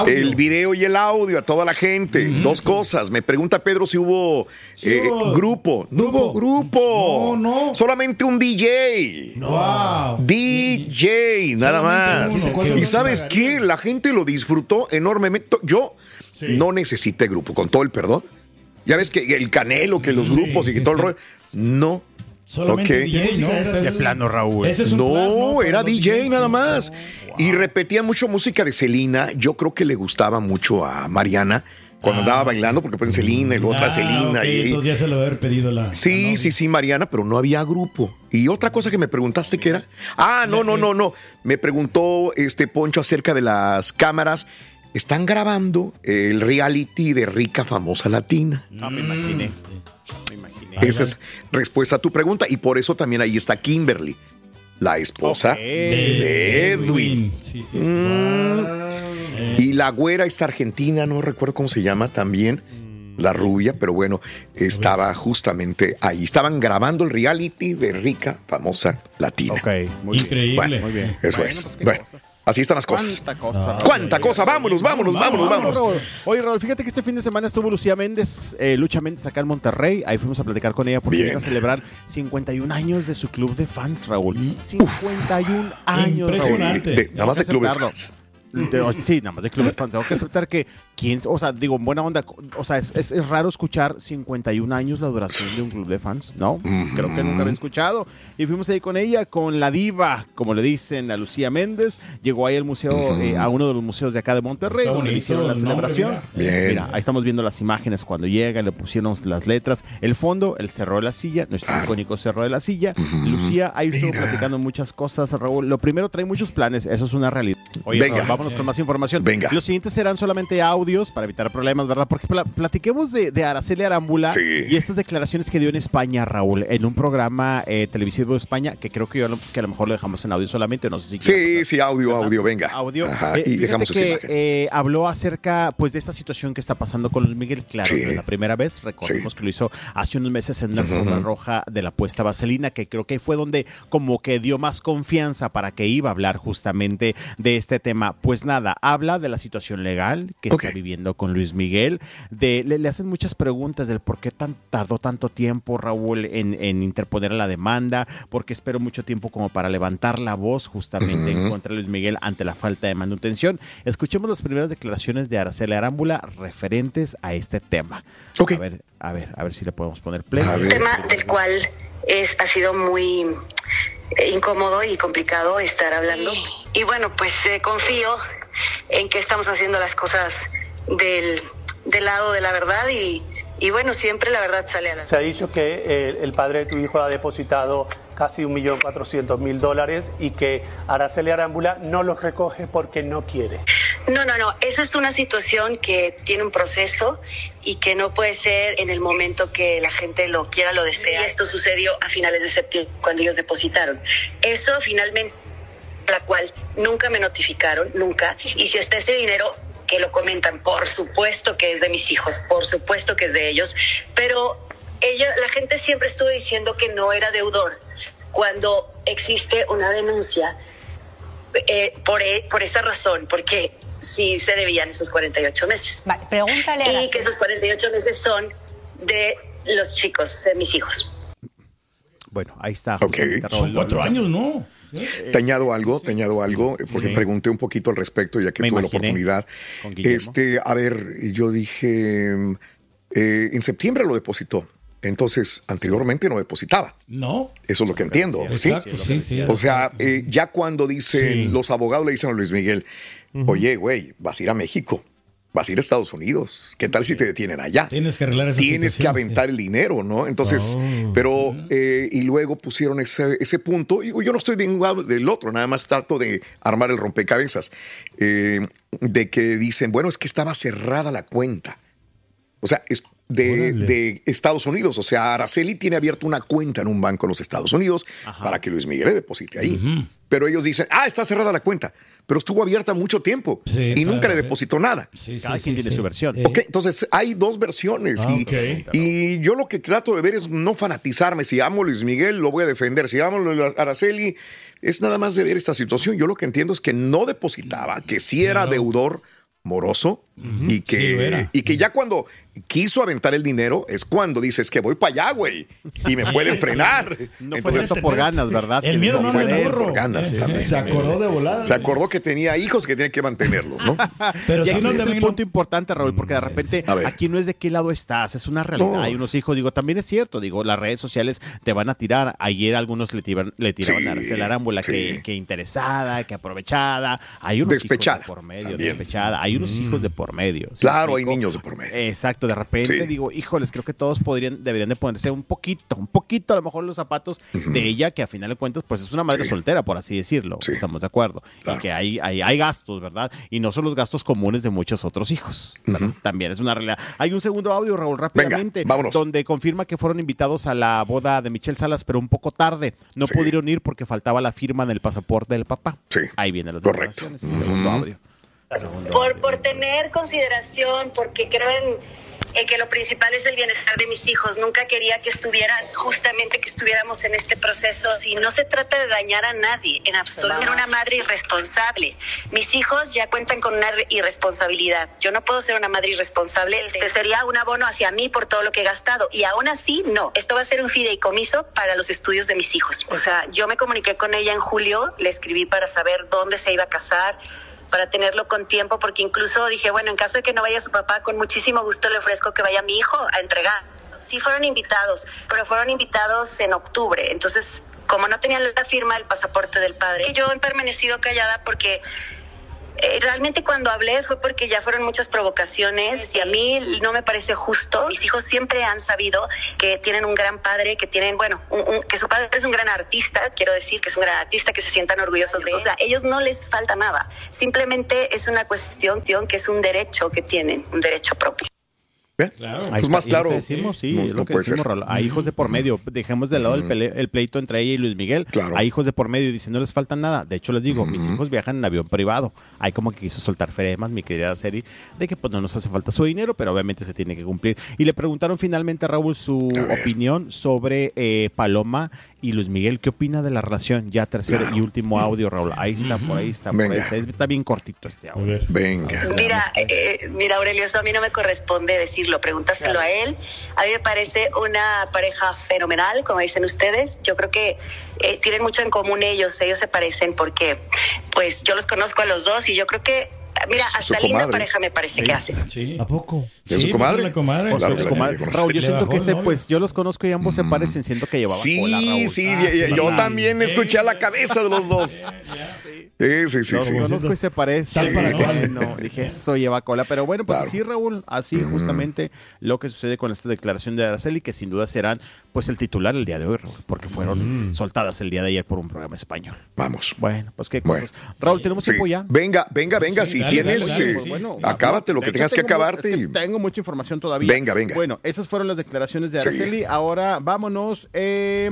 El el video y el audio a toda la gente. Dos cosas. Me pregunta Pedro si hubo Sí eh, hubo grupo. No grupo. hubo grupo. No, no. Solamente un DJ. Wow. DJ, nada Solamente más. uno. ¿Cuánto Y no sabes qué, la gente lo disfrutó enormemente. Yo Sí. no necesité grupo, con todo el perdón. Ya ves que el canelo, que los grupos y que todo el rollo. No. Solamente Ok. DJ, ¿no? De es- plano, Raúl. Ese es un No, plus, ¿no? Era DJ nada más. Y repetía mucho música de Celina. Yo creo que le gustaba mucho a Mariana cuando andaba bailando, porque ponen Celina y luego otra Ah, Celina. ok, y, entonces ya se lo haber pedido la. Sí, sí, sí, Mariana, pero no había grupo. Y otra cosa que me preguntaste que era. Ah, no, no, no, no. Me preguntó este Poncho acerca de las cámaras. Están grabando el reality de rica famosa latina. Ah, me imaginé. Esa es respuesta a tu pregunta. Y por eso también ahí está Kimberly, la esposa de Edwin. Sí, sí, sí. Mm. Y la güera esta argentina, no recuerdo cómo se llama también, la rubia, pero bueno, estaba justamente ahí. Estaban grabando el reality de rica, famosa latina. Ok, muy bien. Increíble. Bueno, Muy bien. Eso Bueno, es. pues, Bueno, cosas. Así están las cosas. ¿Cuánta cosa? ¿Cuánta cosa? Vámonos, vámonos, vámonos, vámonos. Oye, Raúl, fíjate que este fin de semana estuvo Lucía Méndez, eh, Lucha Méndez acá en Monterrey. Ahí fuimos a platicar con ella porque Bien. vino a celebrar 51 años de su club de fans, Raúl. Mm. 51 años, Raúl. Impresionante. De- nada más que club de fans. De- sí, nada más de club de fans. Tengo que aceptar que, quién, o sea, digo, en buena onda, o sea, es, es- es raro escuchar 51 años la duración de un club de fans, ¿no? Creo que nunca había escuchado. Y fuimos ahí con ella, con la diva, como le dicen a Lucía Méndez. Llegó ahí al museo, eh, a uno de los museos de acá de Monterrey, Está donde hicieron la el nombre, celebración. mira. Bien. Mira, ahí estamos viendo las imágenes cuando llega, le pusieron las letras, el fondo, el cerro de la silla, nuestro icónico cerro de la silla. Lucía ahí estuvo platicando muchas cosas, Raúl. Lo primero trae muchos planes, eso es una realidad. Oye, Venga. Raúl, vámonos con más información. Venga. Los siguientes serán solamente audios para evitar problemas, ¿verdad? Porque pla- platiquemos de, de Araceli Arámbula Sí. y estas declaraciones que dio en España, Raúl, en un programa eh, televisivo de España, que creo que, yo, lo- que a lo mejor lo dejamos en audio solamente, no sé si... Sí, sí, audio, audio, venga. Audio. Ajá, Eh, y dejamos que eh, habló acerca pues de esta situación que está pasando con Luis Miguel. Claro, Sí. la primera vez. Recordemos que lo hizo hace unos meses en Ujú. alfombra roja de la apuesta vaselina, que creo que fue donde como que dio más confianza para que iba a hablar justamente de este tema. Pues nada, habla de la situación legal que está viviendo con Luis Miguel. De, le, le hacen muchas preguntas del por qué tan, tardó tanto tiempo Raúl en, en interponer la demanda, por qué esperó mucho tiempo como para levantar la voz justamente en contra de Luis Miguel ante la falta de manutención. Escuchemos las primeras declaraciones de Araceli Arámbula referentes a este tema. A ver, a ver, a ver si le podemos poner play. Un tema del cual es, ha sido muy eh, incómodo y complicado estar hablando. Y bueno, pues eh, confío en que estamos haciendo las cosas del, del lado de la verdad y, y bueno, siempre la verdad sale a la Se ha dicho que eh, el padre de tu hijo ha depositado casi 1.400.000 dólares y que Araceli Arámbula no los recoge porque no quiere. No, no, no. Esa es una situación que tiene un proceso y que no puede ser en el momento que la gente lo quiera, lo desea. Y esto sucedió a finales de septiembre, cuando ellos depositaron. Eso finalmente, la cual nunca me notificaron, nunca. Y si está ese dinero, que lo comentan, por supuesto que es de mis hijos, por supuesto que es de ellos, pero ella, la gente siempre estuvo diciendo que no era deudor cuando existe una denuncia eh, por, e- por esa razón, porque sí se debían esos 48 meses. pregúntale a la Y que esos 48 meses son de los chicos, de mis hijos. Bueno, ahí está. Ok. Raúl, lo- lo- ¿no? Te añado algo, te añado algo, porque Sí. pregunté un poquito al respecto, ya que Me tuve la oportunidad. Este, a ver, yo dije, eh, en septiembre lo depositó. Entonces, anteriormente no depositaba. No. Eso es lo que entiendo. ¿sí? Exacto, sí, sí. O sea, eh, ya cuando dicen, Sí. los abogados le dicen a Luis Miguel, oye, güey, vas a ir a México, vas a ir a Estados Unidos, ¿qué tal si te detienen allá? Tienes que arreglar esa Tienes que aventar el dinero, ¿no? Entonces, Oh. pero, eh, y luego pusieron ese, ese punto, y yo no estoy de un lado del otro, nada más trato de armar el rompecabezas, eh, de que dicen, bueno, es que estaba cerrada la cuenta. O sea, es de, de Estados Unidos. O sea, Araceli tiene abierto una cuenta en un banco en los Estados Unidos para que Luis Miguel le deposite ahí. Pero ellos dicen, ah, está cerrada la cuenta. Pero estuvo abierta mucho tiempo y nunca le depositó nada. Cada quien tiene su versión. Ok, entonces hay dos versiones. Ah, y, ok. y yo lo que trato de ver es no fanatizarme. Si amo a Luis Miguel, lo voy a defender. Si amo a Araceli, es nada más de ver esta situación. Yo lo que entiendo es que no depositaba, que sí era deudor moroso y, que, sí y que ya cuando quiso aventar el dinero es cuando dices que voy para allá, güey, y me pueden frenar. No fue eso por ganas, ¿verdad? El miedo no fue él burro. por ganas también. Se acordó de volar. Se acordó que tenía hijos que tenía que mantenerlos, ¿no? Pero y aquí no, es el punto importante, Raúl, porque de repente A ver. aquí no es de qué lado estás, es una realidad. No. Hay unos hijos, digo, también es cierto, digo, las redes sociales te van a tirar. Ayer algunos le tiraban, le tiraban Sí, a Araceli Arámbula sí. que, que interesada, que aprovechada. Hay unos Despechada, hijos de por medio, también. despechada. Hay unos hijos de por medio. ¿sí Claro, hay niños de por medio. Exacto, de repente Sí. digo, híjoles, creo que todos podrían, deberían de ponerse un poquito, un poquito a lo mejor los zapatos de ella, que a final de cuentas, pues es una madre soltera, por así decirlo. Estamos de acuerdo. Y que hay, hay, hay gastos, ¿verdad? Y no son los gastos comunes de muchos otros hijos. También es una realidad. Hay un segundo audio, Raúl, rápidamente, vámonos. donde confirma que fueron invitados a la boda de Michelle Salas, pero un poco tarde. No pudieron ir porque faltaba la firma en el pasaporte del papá. Sí. Ahí viene las Correcto. declaraciones. Segundo audio. Segundo por, por tener consideración, porque creo en, en que lo principal es el bienestar de mis hijos. Nunca quería que estuvieran, justamente que estuviéramos en este proceso. Y no se trata de dañar a nadie, en absoluto. Era una madre irresponsable. Mis hijos ya cuentan con una re- irresponsabilidad. Yo no puedo ser una madre irresponsable. Este sería un abono hacia mí por todo lo que he gastado. Y aún así, no. Esto va a ser un fideicomiso para los estudios de mis hijos. O sea, yo me comuniqué con ella en julio, le escribí para saber dónde se iba a casar para tenerlo con tiempo, porque incluso dije, bueno, en caso de que no vaya su papá, con muchísimo gusto le ofrezco que vaya mi hijo a entregar. Sí fueron invitados, pero fueron invitados en octubre. Entonces, como no tenían la firma del pasaporte del padre, yo he permanecido callada porque Eh, realmente cuando hablé fue porque ya fueron muchas provocaciones y a mí no me parece justo. Mis hijos siempre han sabido que tienen un gran padre, que tienen, bueno, un- un- que su padre es un gran artista, quiero decir que es un gran artista, que se sientan orgullosos de él. O sea, ellos no les falta nada. Simplemente es una cuestión que es un derecho que tienen, un derecho propio. Ahí Pues está, más claro, Lo que decimos, sí, no- es no lo que decimos. Raúl. Hay hijos de por medio. Dejemos de lado el, pele- el pleito entre ella y Luis Miguel. Hay hijos de por medio y dicen no les falta nada. De hecho, les digo, mis hijos viajan en avión privado. Hay como que quiso soltar feremas, mi querida serie, de que pues no nos hace falta su dinero, pero obviamente se tiene que cumplir. Y le preguntaron finalmente a Raúl su opinión sobre eh, Paloma y Luis Miguel. ¿Qué opina de la relación? Ya tercer y último audio, Raúl. Ahí está, por ahí está, por ahí Venga. está. Es- Está bien cortito este audio. Venga. Mira, eh, mira Aurelio, eso a mí no me corresponde decirlo, pregúntaselo a él. A mí me parece una pareja fenomenal, como dicen ustedes. Yo creo que eh, tienen mucho en común ellos, ellos se parecen porque pues yo los conozco a los dos y yo creo que, mira, Su hasta linda comadre. pareja me parece que hacen. ¿A poco? ¿De su comadre? O Claro sea, que su la comadre. Raúl, yo siento que ese, pues yo los conozco y ambos se parecen, siento que llevaba Sí, cola, Raúl. sí, Ah, y- yo sí. también escuché a la cabeza de los dos. Sí, sí, sí. Los sí. conozco y se parecen. Bueno, dije, eso lleva cola. Pero bueno, pues así, Raúl, así justamente lo que sucede con esta declaración de Araceli, que sin duda serán pues el titular el día de hoy, Raúl, porque fueron soltadas el día de ayer por un programa español. Vamos. Bueno, pues qué Bueno. cosas. Raúl, ¿tenemos Sí. tiempo ya? Venga, venga, venga. Sí, si dale, tienes, dale, dale, eh, bueno, acábate lo que tengas que acabarte. es que y- tengo mucha información todavía. Venga, venga. Bueno, esas fueron las declaraciones de Sí. Araceli. Ahora vámonos. eh,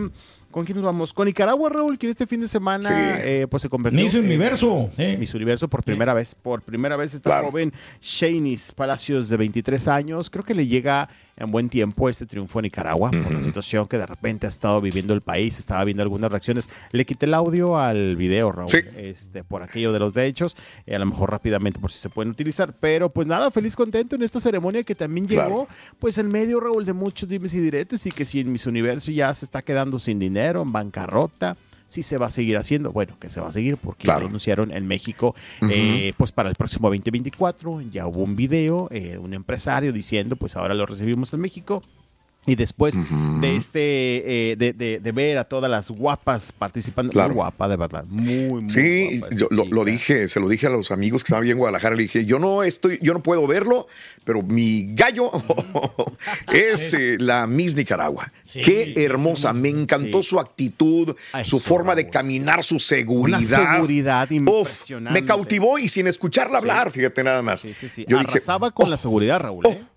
¿Con quién nos vamos? Con Nicaragua, Raúl, que este fin de semana Sí. eh, pues se convirtió Miss en- Universo. Miss Universo por primera vez. Por primera vez esta joven Shanice Palacios de 23 años. Creo que le llega en buen tiempo este triunfo a Nicaragua por la situación que de repente ha estado viviendo el país. Estaba viendo algunas reacciones. Le quité el audio al video, Raúl. Este, por aquello de los derechos. eh, a lo mejor rápidamente por si se pueden utilizar. Pero pues nada, feliz contento en esta ceremonia que también llegó Claro. pues en medio, Raúl, de muchos dimes y diretes. Y que si en Miss Universo ya se está quedando sin dinero, en bancarrota. Si se va a seguir haciendo, bueno, que se va a seguir porque lo anunciaron en México, eh, pues para el próximo 2024 ya hubo un video, eh, un empresario diciendo, pues ahora lo recibimos en México. Y después de este, eh, de, de- de ver a todas las guapas participando, Claro. muy guapa, de verdad, muy, muy Sí, guapa. yo lo, lo dije, se lo dije a los amigos que estaban bien en Guadalajara, le dije, yo no estoy, yo no puedo verlo, pero mi gallo es eh, la Miss Nicaragua. Qué hermosa, me encantó su actitud, su forma de caminar, su seguridad. Una seguridad Uf, impresionante. me cautivó y sin escucharla hablar, fíjate nada más. Yo dije, Arrasaba con la seguridad, Raúl. ¿eh? Oh,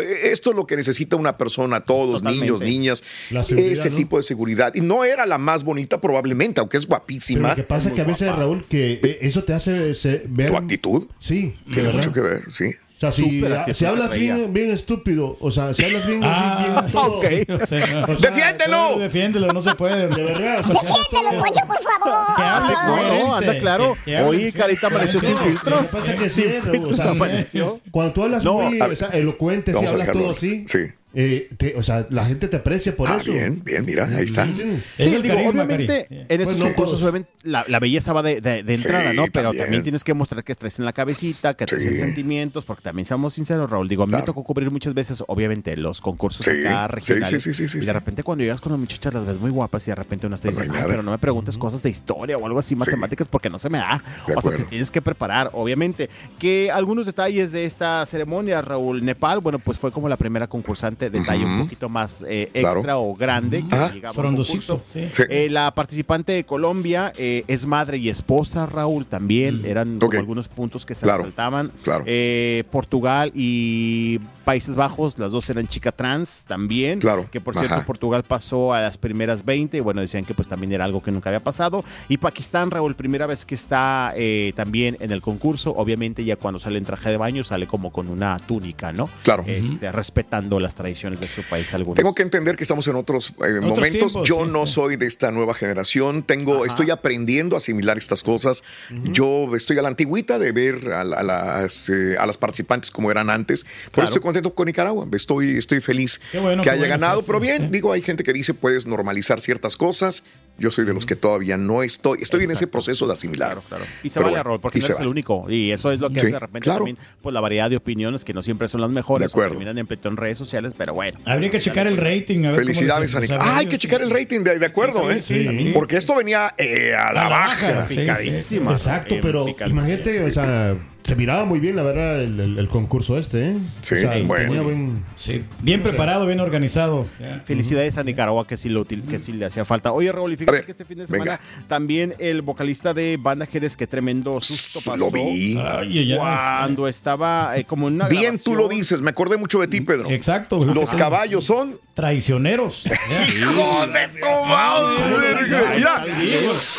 esto es lo que necesita una persona, todos, Totalmente. niños, niñas, ese ¿no? tipo de seguridad. Y no era la más bonita probablemente, aunque es Pero guapísima. lo que pasa es que a veces, Raúl, que eh, eso te hace se- ver... Tu actitud Sí, tiene mucho que ver, sí. O sea, si, si hablas bien, bien estúpido, o sea, si hablas bien, Ah, así, bien todo. ok. O sea, O sea, ¡Defiéndelo! Defiéndelo, no se puede. De verdad, o sea, Defiéndelo, Poncho, por favor. Que hable No, anda claro. que- que hable Hoy Carita amaneció sin filtros. Lo que pasa es que sí. Cuando tú hablas No, muy a o sea, elocuente, si hablas todo así, Sí. Eh, te- o sea, la gente te aprecia por Ah, eso. bien, bien, mira, ahí está. Sí. Sí, Es digo, carisma, obviamente, Cari. en esas Pues no cosas, obviamente, la, la belleza va de, de- de entrada, Sí, ¿no? Pero también. también. tienes que mostrar que traes en la cabecita, que traes Sí. en sentimientos, porque también seamos sinceros, Raúl. Digo, a mí me tocó cubrir muchas veces, obviamente, los concursos Sí, acá regionales. sí, sí, sí, sí, y de repente cuando llegas con las muchachas las ves muy guapas y de repente unas te No hay dicen, "Ay, nada. pero no me preguntes cosas de historia o algo así, matemáticas, porque no se me da. De o sea, te tienes que preparar, obviamente. Que algunos detalles de esta ceremonia, Raúl, Nepal, bueno, pues fue como la primera concursante, detalle un poquito más eh, Claro. extra o grande que Ajá. llegaba a un Frondosito, concurso. sí. Sí. Eh, la participante de Colombia eh, es madre y esposa, Raúl, también. Eran como algunos puntos que se Claro, resaltaban. claro. Eh, Portugal y Países Bajos, las dos eran chica trans también. Claro, Que por cierto, ajá. Portugal pasó a las primeras 20 y bueno, decían que pues también era algo que nunca había pasado. Y Pakistán, Raúl, primera vez que está eh, también en el concurso. Obviamente ya cuando sale en traje de baño sale como con una túnica, ¿no? Claro. Este, Respetando las tradiciones de su país algunos. Tengo que entender que estamos en otros eh, momentos. tiempos, Yo sí, no sí. soy de esta nueva generación. Tengo, Ajá. estoy aprendiendo a asimilar estas cosas. Yo estoy a la antigüita de ver a, la- a las, eh, a las participantes como eran antes. Por Claro. eso estoy contento con Nicaragua. Estoy, estoy feliz bueno, que haya bueno, ganado. sí, pero bien, sí. digo, hay gente que dice puedes normalizar ciertas cosas. Yo soy de los que todavía no estoy. Estoy en ese proceso de asimilar. Y se Pero vale, bueno, Raúl, porque no eres el único. Y eso es lo que Sí, hace de repente claro. también pues, la variedad de opiniones que no siempre son las mejores. De acuerdo. terminan en en redes sociales, pero bueno. Habría que checar el rating. A ver Felicidades, les Ah, hay que checar el rating, de, de acuerdo, Sí, ¿eh? sí, sí. Porque esto venía eh, a la, A la baja. baja, sí, Picadísima. Exacto, Eh, pero imagínate, o sea, se miraba muy bien, la verdad, el, el- el concurso este, ¿eh? Sí, O sea, bueno. tenía buen- Sí, bien preparado, bien organizado. Felicidades a Nicaragua que sí, lo, que sí le hacía falta. Oye, Raúl, y fíjate ver, que este fin de venga. semana también el vocalista de Banda Jerez, que tremendo susto pasó. Lo vi. Ay. Cuando estaba eh, como en una Bien tú lo dices, me acordé mucho de ti, Pedro. Exacto. Los caballos son. Traicioneros. ¡Hijo de tu madre! Mira,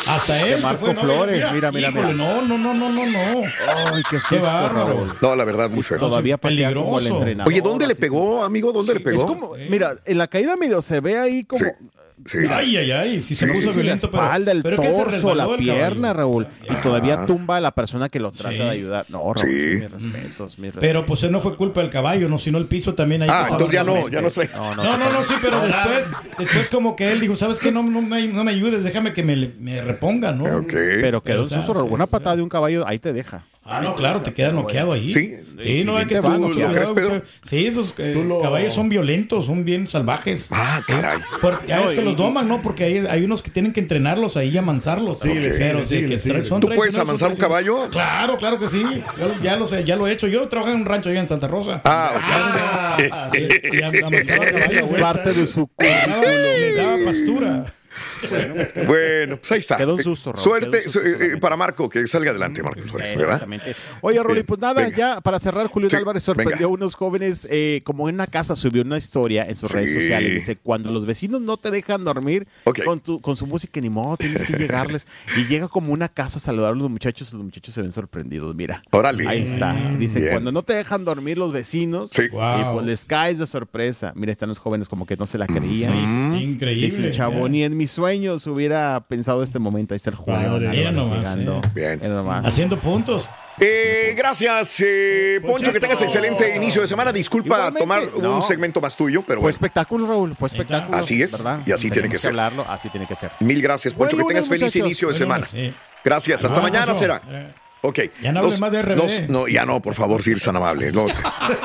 Hasta él. Marco fue, ¿no? Flores, mira, mira, mira. No, no, no, no, no, no. Ay, qué, Qué bárbaro. No, la verdad, muy feo. Todavía como el peligroso. entrenador. Oye, ¿dónde le pegó, amigo? ¿Dónde le Es pegó? como, mira, en la caída medio se ve ahí como Sí, sí. Ay, ay, ay. Si se Sí, puso sí, violento, la pero. espalda, el pero que se torso, la pierna. Raúl. Y todavía tumba a la persona que lo trata Sí. de ayudar. No, Raúl, mis respetos, mis Pero respetos. pues no fue culpa del caballo, no, sino el piso también ahí. Ah, entonces ya no, ya no traes. No, no, No, no, no, sí, pero después, después como que él dijo, ¿sabes qué? No, no, me, no me ayudes, déjame que me, me reponga, ¿no? Ok. Pero quedó o sea, un susto, Raúl. sí. Una patada de un caballo ahí te deja. Ah, no, claro, te queda noqueado ahí. Sí. Sí, no hay que te tener va, mucho ¿lo crees, cuidado, Pedro? o sea, Sí, esos eh, lo- caballos son violentos, son bien salvajes. Ah, caray. Porque ya No, es que y- los doman, ¿no? Porque hay, hay unos que tienen que entrenarlos ahí y amansarlos. Pero síguele, sí, que son ¿Tú puedes amansar un caballo? Claro, claro que sí. Yo ya lo sé, ya lo he hecho. Yo trabajé en un rancho allá en Santa Rosa. Ah, ok. Y am- amansaba caballos, güey. Parte de su daba- Le daba pastura. Bueno, pues ahí está. Quedó un susto, Raúl, Suerte quedó un susto su- eh, solamente. para Marco, que salga adelante, Marco Flores, ¿verdad? Exactamente. Oye, Rolly, pues nada, venga. ya para cerrar, Julio Sí, Álvarez sorprendió venga. a unos jóvenes, eh, como en una casa subió una historia en sus Sí. redes sociales. Dice, cuando los vecinos no te dejan dormir con, tu, con su música, ni modo, tienes que llegarles. Y llega como una casa a saludar a los muchachos, y los muchachos se ven sorprendidos, mira. Órale. Ahí está. Dice, Bien. cuando no te dejan dormir los vecinos, Sí. y Wow. pues les caes de sorpresa. Mira, están los jóvenes como que no se la creían. Dice Increíble. el chavo, ya. ni en mis sueños hubiera pensado este momento. Ahí está el nomás, eh. Bien. Mira nomás. Haciendo puntos. Eh, gracias, eh, Poncho, que tengas excelente inicio de semana. Disculpa Igualmente, tomar no. un segmento más tuyo, pero Fue bueno. espectáculo, Raúl, fue espectáculo. Así es, ¿verdad? y así tiene que ser. hablarlo, así tiene que ser. Mil gracias, Poncho. Buen que tengas feliz muchachos. inicio de Buen semana. lunes, sí. Gracias. Hasta mañana será. Ok. Ya no hables más de RBD. los- no, ya no, por favor, si eres tan amable. No.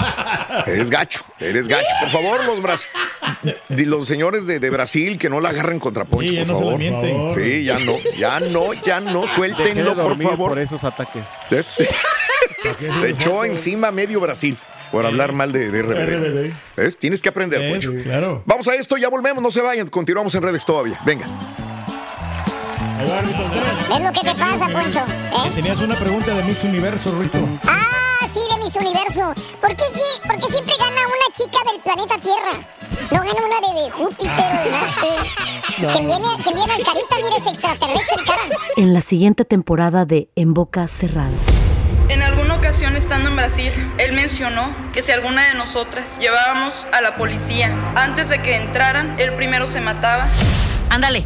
eres gacho, eres gacho. Por favor, los, bras- los señores de, de Brasil que no la agarren contra Poncho, Sí, por no se la favor. Sí, ya no, ya no, ya no, de suéltenlo, por favor. por esos ataques. ¿Ves? Se echó encima medio Brasil por hablar mal de, de RBD. RBD. ¿Ves? Tienes que aprender, Eh, Poncho. claro. Vamos a esto, ya volvemos, no se vayan, continuamos en redes todavía. Venga. ¿Ves lo que te pasa, Poncho? ¿Eh? Tenías una pregunta de Miss Universo, Rito. Ah, sí, de Miss Universo. ¿Por qué, sí, por qué siempre gana una chica del planeta Tierra? No gana una de, Júpiter o de Marte. Que viene, que viene al carita, mire, es extraterrestre el cara. En la siguiente temporada de En Boca Cerrada. En alguna ocasión estando en Brasil, él mencionó que si alguna de nosotras llevábamos a la policía antes de que entraran, él primero se mataba. Ándale,